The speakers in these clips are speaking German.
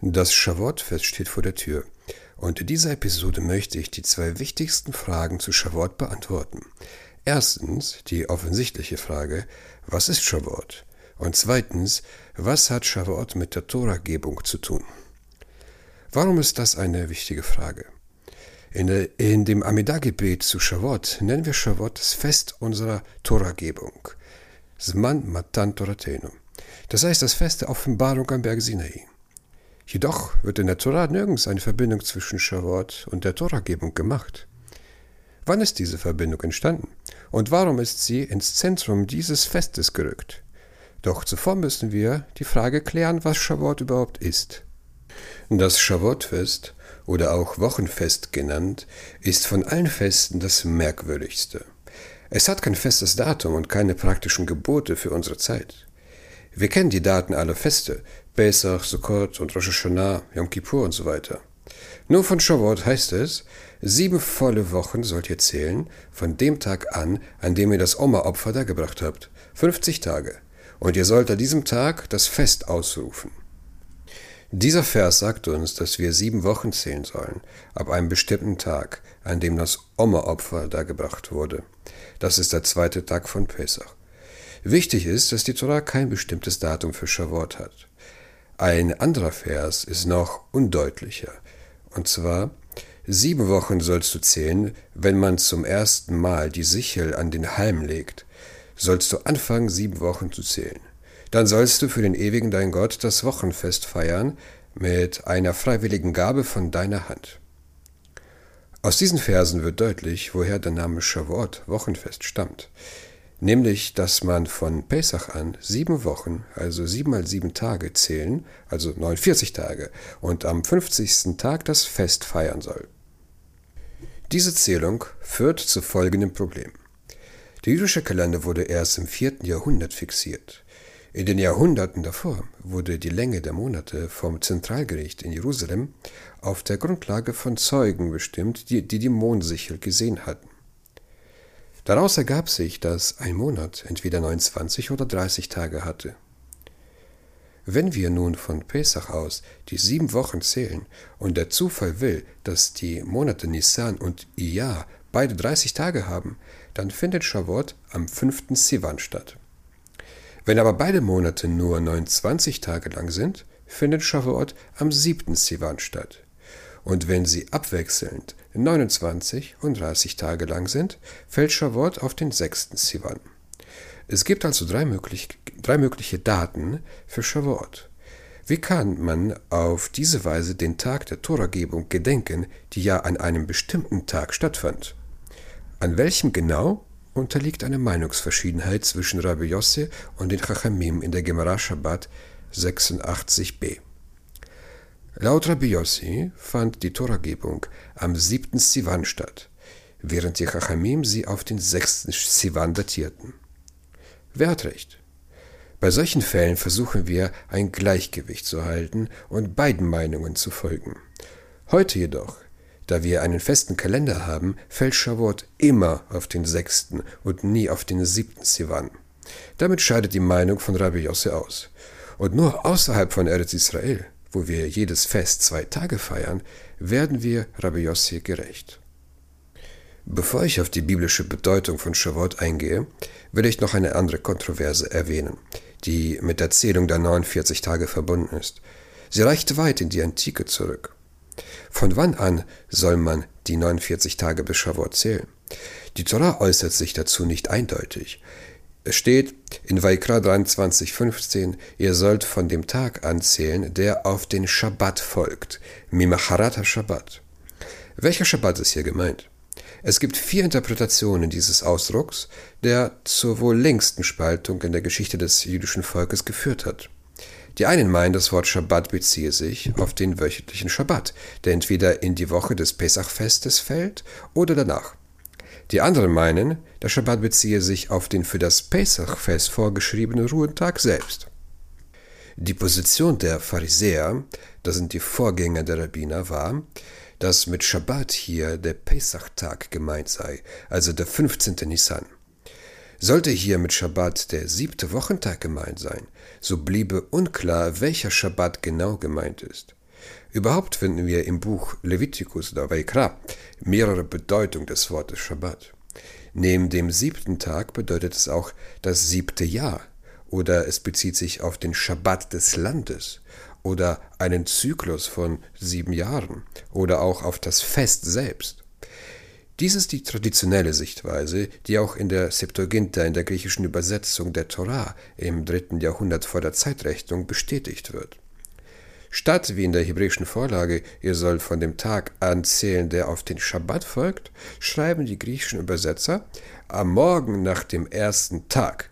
Das Shavuot-Fest steht vor der Tür. Und in dieser Episode möchte ich die zwei wichtigsten Fragen zu Shavuot beantworten. Erstens die offensichtliche Frage, was ist Shavuot? Und zweitens, was hat Shavuot mit der Toragebung zu tun? Warum ist das eine wichtige Frage? In, der, in dem Amidah-Gebet zu Shavuot nennen wir Shavuot das Fest unserer Toragebung. Zman Matan Toratenu. Das heißt das Fest der Offenbarung am Berg Sinai. Jedoch wird in der Tora nirgends eine Verbindung zwischen Shavuot und der Toragebung gemacht. Wann ist diese Verbindung entstanden? Und warum ist sie ins Zentrum dieses Festes gerückt? Doch zuvor müssen wir die Frage klären, was Shavuot überhaupt ist. Das Shavuot-Fest, oder auch Wochenfest genannt, ist von allen Festen das merkwürdigste. Es hat kein festes Datum und keine praktischen Gebote für unsere Zeit. Wir kennen die Daten aller Feste, Pesach, Sukkot und Rosh Hashanah, Yom Kippur und so weiter. Nur von Shavuot heißt es, sieben volle Wochen sollt ihr zählen, von dem Tag an, an dem ihr das Oma-Opfer dargebracht habt, 50 Tage, und ihr sollt an diesem Tag das Fest ausrufen. Dieser Vers sagt uns, dass wir sieben Wochen zählen sollen, ab einem bestimmten Tag, an dem das Oma-Opfer dargebracht wurde. Das ist der zweite Tag von Pesach. Wichtig ist, dass die Torah kein bestimmtes Datum für Shavuot hat. Ein anderer Vers ist noch undeutlicher. Und zwar, sieben Wochen sollst du zählen, wenn man zum ersten Mal die Sichel an den Halm legt. Sollst du anfangen, sieben Wochen zu zählen. Dann sollst du für den ewigen dein Gott das Wochenfest feiern mit einer freiwilligen Gabe von deiner Hand. Aus diesen Versen wird deutlich, woher der Name Shavuot Wochenfest stammt nämlich dass man von Pesach an sieben Wochen, also sieben mal sieben Tage zählen, also 49 Tage, und am 50. Tag das Fest feiern soll. Diese Zählung führt zu folgendem Problem. Der jüdische Kalender wurde erst im 4. Jahrhundert fixiert. In den Jahrhunderten davor wurde die Länge der Monate vom Zentralgericht in Jerusalem auf der Grundlage von Zeugen bestimmt, die die, die Mondsichel gesehen hatten. Daraus ergab sich, dass ein Monat entweder 29 oder 30 Tage hatte. Wenn wir nun von Pesach aus die sieben Wochen zählen und der Zufall will, dass die Monate Nisan und Iyar beide 30 Tage haben, dann findet Shavuot am 5. Sivan statt. Wenn aber beide Monate nur 29 Tage lang sind, findet Shavuot am 7. Sivan statt. Und wenn sie abwechselnd 29 und 30 Tage lang sind, fällt Shavuot auf den 6. Sivan. Es gibt also drei, möglich, drei mögliche Daten für Shavuot. Wie kann man auf diese Weise den Tag der Toragebung gedenken, die ja an einem bestimmten Tag stattfand? An welchem genau unterliegt eine Meinungsverschiedenheit zwischen Rabbi Yosse und den Chachamim in der Gemara Shabbat 86b. Laut Rabbi Yossi fand die Toragebung am siebten Sivan statt, während die Chachamim sie auf den sechsten Sivan datierten. Wer hat recht? Bei solchen Fällen versuchen wir, ein Gleichgewicht zu halten und beiden Meinungen zu folgen. Heute jedoch, da wir einen festen Kalender haben, fällt Shavuot immer auf den sechsten und nie auf den siebten Sivan. Damit scheidet die Meinung von Rabbi Yosse aus. Und nur außerhalb von Eretz Israel wo wir jedes Fest zwei Tage feiern, werden wir Rabbi Yossi gerecht. Bevor ich auf die biblische Bedeutung von Shavuot eingehe, will ich noch eine andere Kontroverse erwähnen, die mit der Zählung der 49 Tage verbunden ist. Sie reicht weit in die Antike zurück. Von wann an soll man die 49 Tage bis Shavuot zählen? Die Torah äußert sich dazu nicht eindeutig. Es steht in Vaikra 23,15, ihr sollt von dem Tag anzählen, der auf den Schabbat folgt. Mimacharata Shabbat. Welcher Schabbat ist hier gemeint? Es gibt vier Interpretationen dieses Ausdrucks, der zur wohl längsten Spaltung in der Geschichte des jüdischen Volkes geführt hat. Die einen meinen, das Wort Schabbat beziehe sich auf den wöchentlichen Schabbat, der entweder in die Woche des Pesachfestes fällt oder danach. Die anderen meinen, der Schabbat beziehe sich auf den für das Pesachfest vorgeschriebenen Ruhetag selbst. Die Position der Pharisäer, das sind die Vorgänger der Rabbiner, war, dass mit Schabbat hier der Pesachtag gemeint sei, also der 15. Nisan. Sollte hier mit Schabbat der siebte Wochentag gemeint sein, so bliebe unklar, welcher Schabbat genau gemeint ist. Überhaupt finden wir im Buch Leviticus oder Vaikra mehrere Bedeutungen des Wortes Schabbat. Neben dem siebten Tag bedeutet es auch das siebte Jahr oder es bezieht sich auf den Schabbat des Landes oder einen Zyklus von sieben Jahren oder auch auf das Fest selbst. Dies ist die traditionelle Sichtweise, die auch in der Septuaginta, in der griechischen Übersetzung der Torah im dritten Jahrhundert vor der Zeitrechnung bestätigt wird. Statt wie in der hebräischen Vorlage, ihr sollt von dem Tag anzählen, der auf den Schabbat folgt, schreiben die griechischen Übersetzer am Morgen nach dem ersten Tag,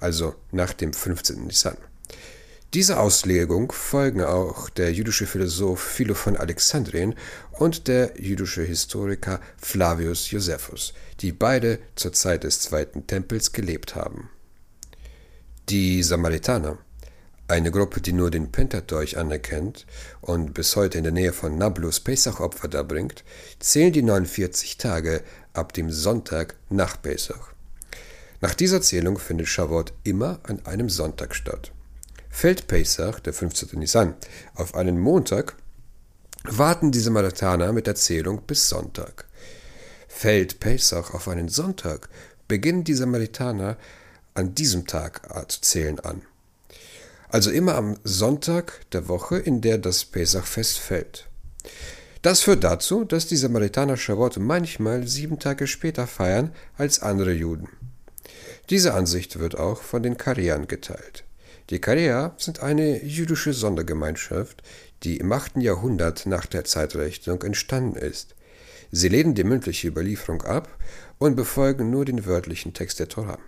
also nach dem 15. Nisan. Dieser Auslegung folgen auch der jüdische Philosoph Philo von Alexandrien und der jüdische Historiker Flavius Josephus, die beide zur Zeit des Zweiten Tempels gelebt haben. Die Samaritaner eine Gruppe, die nur den Pentateuch anerkennt und bis heute in der Nähe von Nablus Pesach-Opfer darbringt, zählen die 49 Tage ab dem Sonntag nach Pesach. Nach dieser Zählung findet Shavuot immer an einem Sonntag statt. Fällt Pesach, der 15. Nisan, auf einen Montag, warten die Samaritaner mit der Zählung bis Sonntag. Fällt Pesach auf einen Sonntag, beginnen die Samaritaner an diesem Tag zu zählen an also immer am Sonntag der Woche, in der das Pesachfest fällt. Das führt dazu, dass die Samaritaner Shavuot manchmal sieben Tage später feiern als andere Juden. Diese Ansicht wird auch von den Kareern geteilt. Die Kareer sind eine jüdische Sondergemeinschaft, die im 8. Jahrhundert nach der Zeitrechnung entstanden ist. Sie lehnen die mündliche Überlieferung ab und befolgen nur den wörtlichen Text der Torah.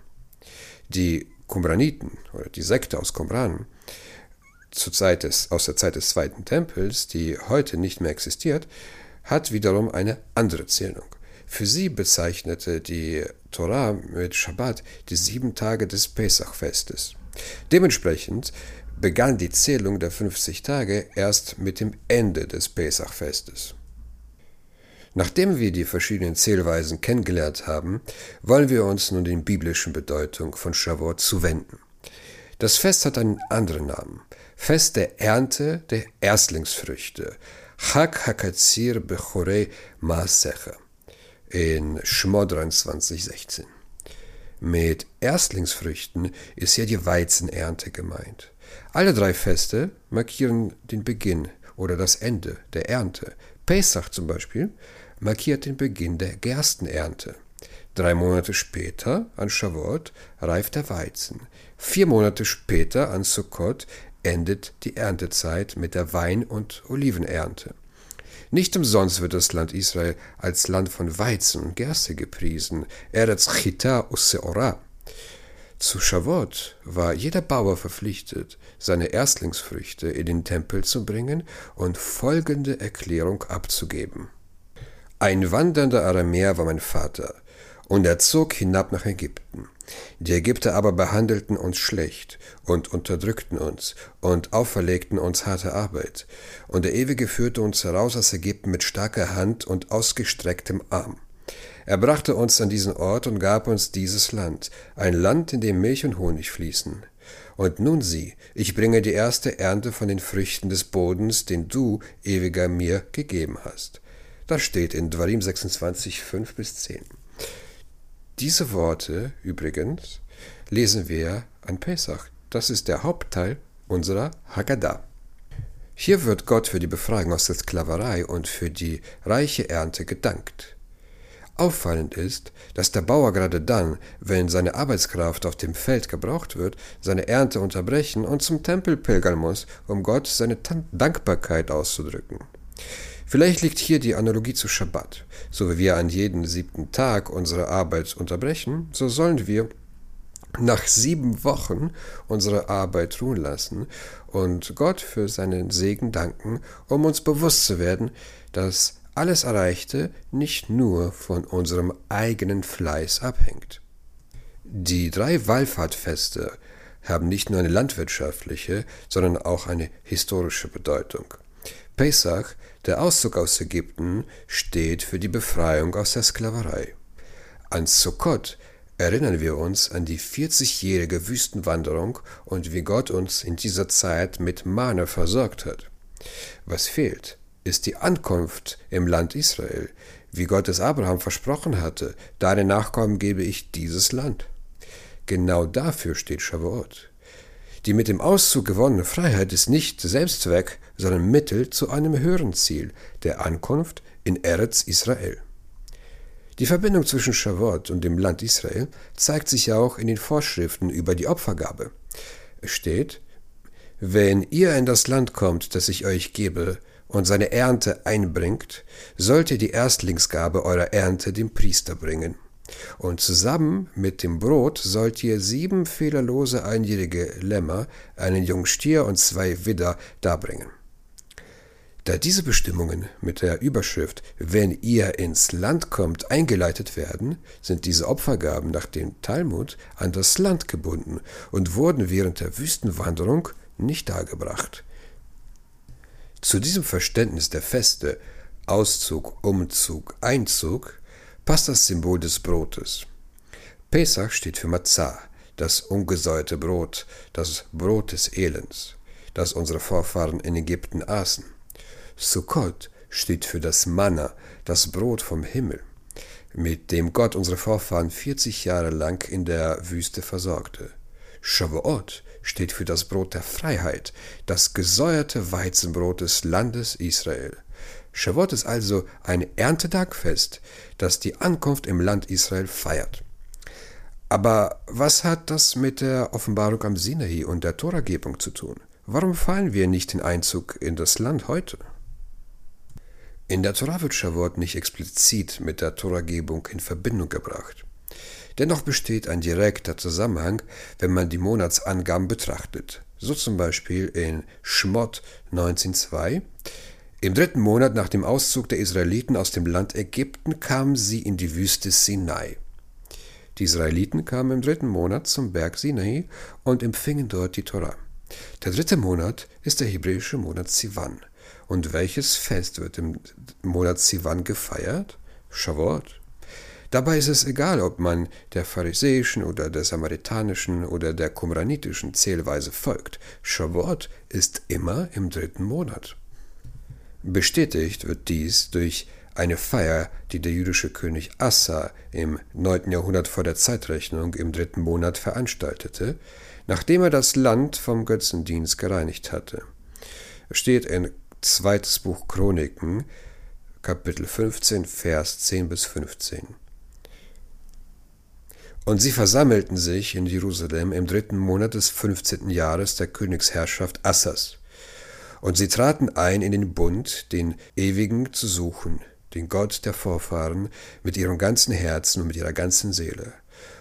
Die Qumraniten oder die Sekte aus Qumran zur Zeit des, aus der Zeit des Zweiten Tempels, die heute nicht mehr existiert, hat wiederum eine andere Zählung. Für sie bezeichnete die Torah mit Schabbat die sieben Tage des Pesachfestes. Dementsprechend begann die Zählung der 50 Tage erst mit dem Ende des Pesachfestes. Nachdem wir die verschiedenen Zählweisen kennengelernt haben, wollen wir uns nun den biblischen Bedeutung von Shavuot zuwenden. Das Fest hat einen anderen Namen. Fest der Ernte der Erstlingsfrüchte. Chag Hakatzir Bechorei Maasecha in Schmod 23, 16. Mit Erstlingsfrüchten ist ja die Weizenernte gemeint. Alle drei Feste markieren den Beginn oder das Ende der Ernte. Pesach zum Beispiel markiert den Beginn der Gerstenernte. Drei Monate später, an Shavuot, reift der Weizen. Vier Monate später, an Sukkot, endet die Erntezeit mit der Wein- und Olivenernte. Nicht umsonst wird das Land Israel als Land von Weizen und Gerste gepriesen, Eretz Chita Useora. Zu Shavuot war jeder Bauer verpflichtet, seine Erstlingsfrüchte in den Tempel zu bringen und folgende Erklärung abzugeben. Ein wandernder Aramäer war mein Vater, und er zog hinab nach Ägypten. Die Ägypter aber behandelten uns schlecht und unterdrückten uns und auferlegten uns harte Arbeit. Und der Ewige führte uns heraus aus Ägypten mit starker Hand und ausgestrecktem Arm. Er brachte uns an diesen Ort und gab uns dieses Land, ein Land, in dem Milch und Honig fließen. Und nun sieh, ich bringe die erste Ernte von den Früchten des Bodens, den du, ewiger, mir gegeben hast. Das steht in Dwarim 26, 5 bis 10. Diese Worte übrigens lesen wir an Pesach. Das ist der Hauptteil unserer Haggadah. Hier wird Gott für die Befreiung aus der Sklaverei und für die reiche Ernte gedankt. Auffallend ist, dass der Bauer gerade dann, wenn seine Arbeitskraft auf dem Feld gebraucht wird, seine Ernte unterbrechen und zum Tempel pilgern muss, um Gott seine Dankbarkeit auszudrücken. Vielleicht liegt hier die Analogie zu Schabbat. So wie wir an jedem siebten Tag unsere Arbeit unterbrechen, so sollen wir nach sieben Wochen unsere Arbeit ruhen lassen und Gott für seinen Segen danken, um uns bewusst zu werden, dass alles Erreichte nicht nur von unserem eigenen Fleiß abhängt. Die drei Wallfahrtfeste haben nicht nur eine landwirtschaftliche, sondern auch eine historische Bedeutung. Pesach, der Auszug aus Ägypten, steht für die Befreiung aus der Sklaverei. An Sukkot erinnern wir uns an die 40-jährige Wüstenwanderung und wie Gott uns in dieser Zeit mit Mane versorgt hat. Was fehlt, ist die Ankunft im Land Israel, wie Gott es Abraham versprochen hatte, deine Nachkommen gebe ich dieses Land. Genau dafür steht Shavuot. Die mit dem Auszug gewonnene Freiheit ist nicht Selbstzweck, sondern Mittel zu einem höheren Ziel, der Ankunft in Eretz Israel. Die Verbindung zwischen Shavuot und dem Land Israel zeigt sich auch in den Vorschriften über die Opfergabe. Es steht, wenn ihr in das Land kommt, das ich euch gebe, und seine Ernte einbringt, sollt ihr die Erstlingsgabe eurer Ernte dem Priester bringen. Und zusammen mit dem Brot sollt ihr sieben fehlerlose einjährige Lämmer, einen jungen Stier und zwei Widder darbringen. Da diese Bestimmungen mit der Überschrift Wenn ihr ins Land kommt eingeleitet werden, sind diese Opfergaben nach dem Talmud an das Land gebunden und wurden während der Wüstenwanderung nicht dargebracht. Zu diesem Verständnis der Feste Auszug, Umzug, Einzug passt das Symbol des Brotes. Pesach steht für Matzah, das ungesäuerte Brot, das Brot des Elends, das unsere Vorfahren in Ägypten aßen. Sukkot steht für das Manna, das Brot vom Himmel, mit dem Gott unsere Vorfahren 40 Jahre lang in der Wüste versorgte. Shavuot steht für das Brot der Freiheit, das gesäuerte Weizenbrot des Landes Israel. Shavuot ist also ein Erntetagfest, das die Ankunft im Land Israel feiert. Aber was hat das mit der Offenbarung am Sinai und der Toragebung zu tun? Warum feiern wir nicht den Einzug in das Land heute? In der Torah wird nicht explizit mit der Toragebung in Verbindung gebracht. Dennoch besteht ein direkter Zusammenhang, wenn man die Monatsangaben betrachtet. So zum Beispiel in Schmott 19.2 im dritten Monat nach dem Auszug der Israeliten aus dem Land Ägypten kamen sie in die Wüste Sinai. Die Israeliten kamen im dritten Monat zum Berg Sinai und empfingen dort die Torah. Der dritte Monat ist der hebräische Monat Sivan. Und welches Fest wird im Monat Sivan gefeiert? Shavuot. Dabei ist es egal, ob man der pharisäischen oder der samaritanischen oder der qumranitischen Zählweise folgt. Shavuot ist immer im dritten Monat. Bestätigt wird dies durch eine Feier, die der jüdische König Assa im 9. Jahrhundert vor der Zeitrechnung im dritten Monat veranstaltete, nachdem er das Land vom Götzendienst gereinigt hatte. Steht in zweites Buch Chroniken, Kapitel 15, Vers 10 bis 15. Und sie versammelten sich in Jerusalem im dritten Monat des 15. Jahres der Königsherrschaft Assas und sie traten ein in den Bund, den Ewigen zu suchen, den Gott der Vorfahren, mit ihrem ganzen Herzen und mit ihrer ganzen Seele.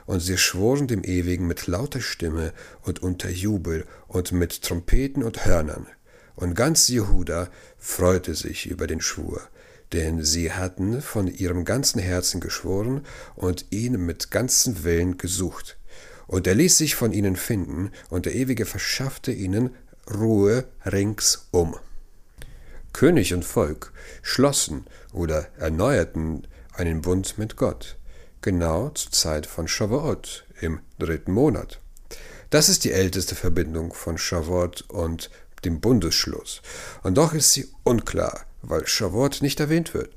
Und sie schworen dem Ewigen mit lauter Stimme und unter Jubel und mit Trompeten und Hörnern. Und ganz Jehuda freute sich über den Schwur, denn sie hatten von ihrem ganzen Herzen geschworen und ihn mit ganzem Willen gesucht. Und er ließ sich von ihnen finden, und der Ewige verschaffte ihnen Ruhe ringsum. König und Volk schlossen oder erneuerten einen Bund mit Gott, genau zur Zeit von Shavuot im dritten Monat. Das ist die älteste Verbindung von Shavuot und dem Bundesschluss. Und doch ist sie unklar, weil Shavuot nicht erwähnt wird.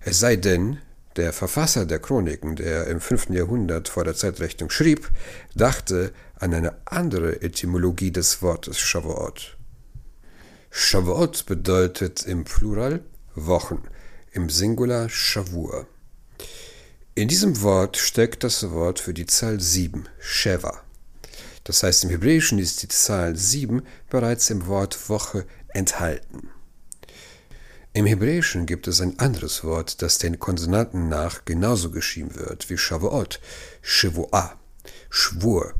Es sei denn, der Verfasser der Chroniken, der im 5. Jahrhundert vor der Zeitrechnung schrieb, dachte an eine andere Etymologie des Wortes Shavuot. Shavuot bedeutet im Plural Wochen, im Singular Shavur. In diesem Wort steckt das Wort für die Zahl 7, Sheva. Das heißt, im Hebräischen ist die Zahl 7 bereits im Wort Woche enthalten. Im Hebräischen gibt es ein anderes Wort, das den Konsonanten nach genauso geschrieben wird wie Shavuot, Shavuah, Schwur.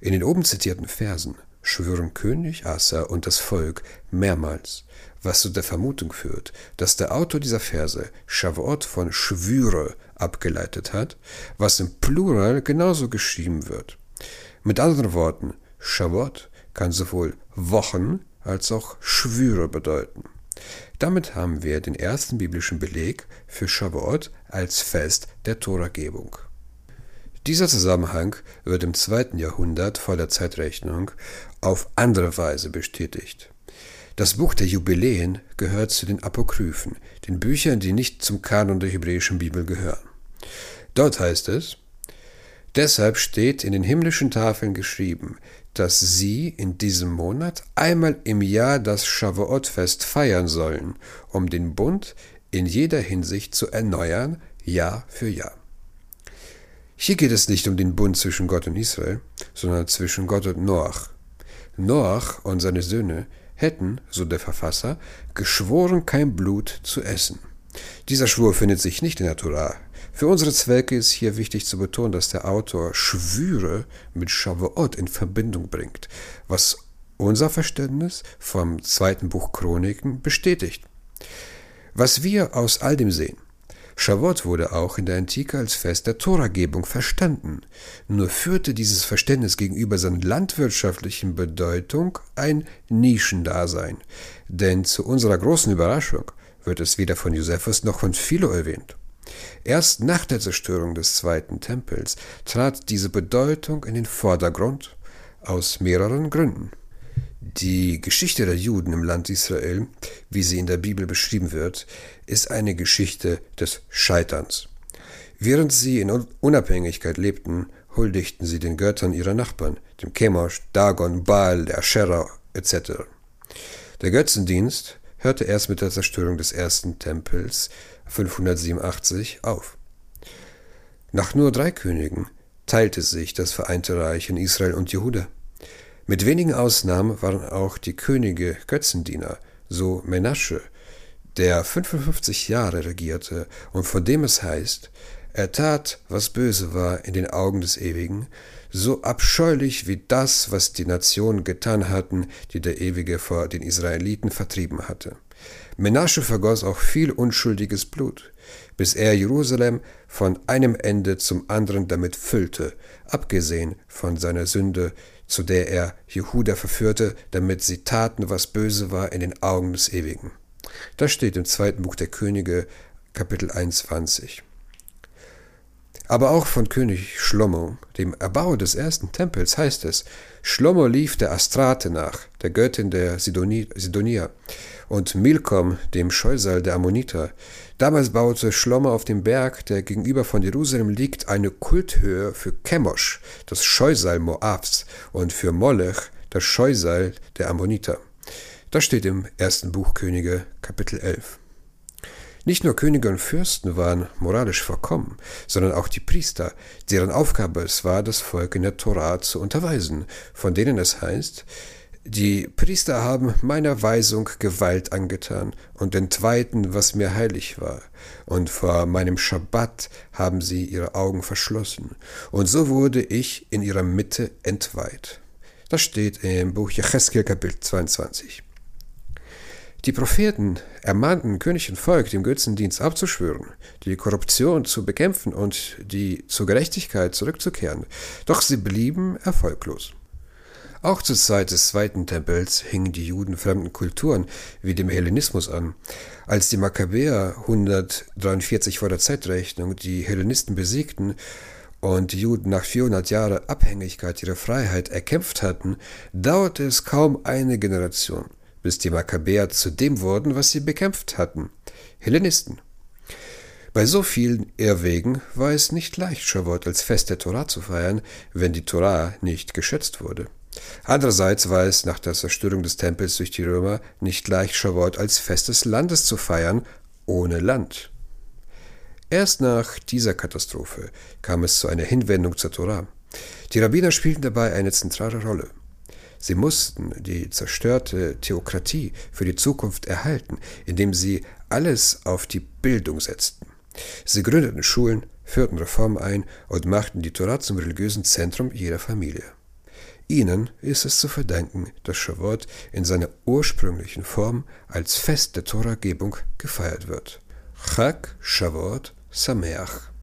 In den oben zitierten Versen schwören König Asa und das Volk mehrmals, was zu der Vermutung führt, dass der Autor dieser Verse Shavuot von Schwüre abgeleitet hat, was im Plural genauso geschrieben wird. Mit anderen Worten, Shavuot kann sowohl Wochen als auch Schwüre bedeuten. Damit haben wir den ersten biblischen Beleg für Shavuot als Fest der Toragebung. Dieser Zusammenhang wird im zweiten Jahrhundert vor der Zeitrechnung auf andere Weise bestätigt. Das Buch der Jubiläen gehört zu den Apokryphen, den Büchern, die nicht zum Kanon der hebräischen Bibel gehören. Dort heißt es, Deshalb steht in den himmlischen Tafeln geschrieben, dass sie in diesem Monat einmal im Jahr das Shavuot-Fest feiern sollen, um den Bund in jeder Hinsicht zu erneuern, Jahr für Jahr. Hier geht es nicht um den Bund zwischen Gott und Israel, sondern zwischen Gott und Noach. Noach und seine Söhne hätten, so der Verfasser, geschworen, kein Blut zu essen. Dieser Schwur findet sich nicht in der Torah. Für unsere Zwecke ist hier wichtig zu betonen, dass der Autor Schwüre mit Shavuot in Verbindung bringt, was unser Verständnis vom zweiten Buch Chroniken bestätigt. Was wir aus all dem sehen, Shavuot wurde auch in der Antike als Fest der Toragebung verstanden, nur führte dieses Verständnis gegenüber seiner landwirtschaftlichen Bedeutung ein Nischendasein, denn zu unserer großen Überraschung wird es weder von Josephus noch von Philo erwähnt. Erst nach der Zerstörung des zweiten Tempels trat diese Bedeutung in den Vordergrund aus mehreren Gründen. Die Geschichte der Juden im Land Israel, wie sie in der Bibel beschrieben wird, ist eine Geschichte des Scheiterns. Während sie in Unabhängigkeit lebten, huldigten sie den Göttern ihrer Nachbarn, dem Chemosh, Dagon, Baal, der Asherah etc. Der Götzendienst hörte erst mit der Zerstörung des ersten Tempels 587 auf. Nach nur drei Königen teilte sich das Vereinte Reich in Israel und Jehuda. Mit wenigen Ausnahmen waren auch die Könige Götzendiener, so Menasche, der 55 Jahre regierte und von dem es heißt, er tat, was böse war in den Augen des Ewigen, so abscheulich wie das, was die Nationen getan hatten, die der Ewige vor den Israeliten vertrieben hatte. Menasche vergoss auch viel unschuldiges Blut, bis er Jerusalem von einem Ende zum anderen damit füllte, abgesehen von seiner Sünde, zu der er Jehuda verführte, damit sie taten, was böse war in den Augen des Ewigen. Das steht im zweiten Buch der Könige, Kapitel 21. Aber auch von König Schlomo, dem Erbauer des ersten Tempels, heißt es, Schlomo lief der Astrate nach, der Göttin der Sidonier, und Milkom, dem Scheusal der Ammoniter. Damals baute Schlomo auf dem Berg, der gegenüber von Jerusalem liegt, eine Kulthöhe für Chemosh, das Scheusal Moabs, und für Molech, das Scheusal der Ammoniter. Das steht im ersten Buch Könige, Kapitel 11. Nicht nur Könige und Fürsten waren moralisch verkommen, sondern auch die Priester, deren Aufgabe es war, das Volk in der Torah zu unterweisen, von denen es heißt, die Priester haben meiner Weisung Gewalt angetan und entweihten, was mir heilig war, und vor meinem Schabbat haben sie ihre Augen verschlossen, und so wurde ich in ihrer Mitte entweiht. Das steht im Buch Jecheskel Kapitel 22. Die Propheten ermahnten König und Volk, dem Götzendienst abzuschwören, die Korruption zu bekämpfen und die zur Gerechtigkeit zurückzukehren, doch sie blieben erfolglos. Auch zur Zeit des Zweiten Tempels hingen die Juden fremden Kulturen wie dem Hellenismus an. Als die Makkabäer 143 vor der Zeitrechnung die Hellenisten besiegten und die Juden nach 400 Jahren Abhängigkeit ihrer Freiheit erkämpft hatten, dauerte es kaum eine Generation – bis die Makkabäer zu dem wurden, was sie bekämpft hatten, Hellenisten. Bei so vielen Irrwegen war es nicht leicht, Shavuot als Fest der Torah zu feiern, wenn die Torah nicht geschätzt wurde. Andererseits war es nach der Zerstörung des Tempels durch die Römer nicht leicht, Shavuot als Fest des Landes zu feiern, ohne Land. Erst nach dieser Katastrophe kam es zu einer Hinwendung zur Torah. Die Rabbiner spielten dabei eine zentrale Rolle. Sie mussten die zerstörte Theokratie für die Zukunft erhalten, indem sie alles auf die Bildung setzten. Sie gründeten Schulen, führten Reformen ein und machten die Torah zum religiösen Zentrum jeder Familie. Ihnen ist es zu verdanken, dass Shavuot in seiner ursprünglichen Form als Fest der Toragebung gefeiert wird. Chag Shavuot Sameach